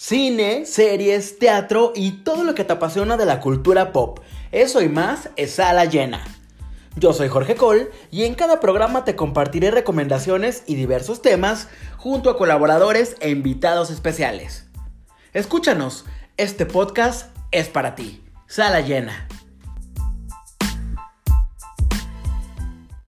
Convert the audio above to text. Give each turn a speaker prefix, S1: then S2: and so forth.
S1: Cine, series, teatro y todo lo que te apasiona de la cultura pop. Eso y más es Sala Llena. Yo soy Jorge Cole y en cada programa te compartiré recomendaciones y diversos temas junto a colaboradores e invitados especiales. Escúchanos, este podcast es para ti. Sala Llena.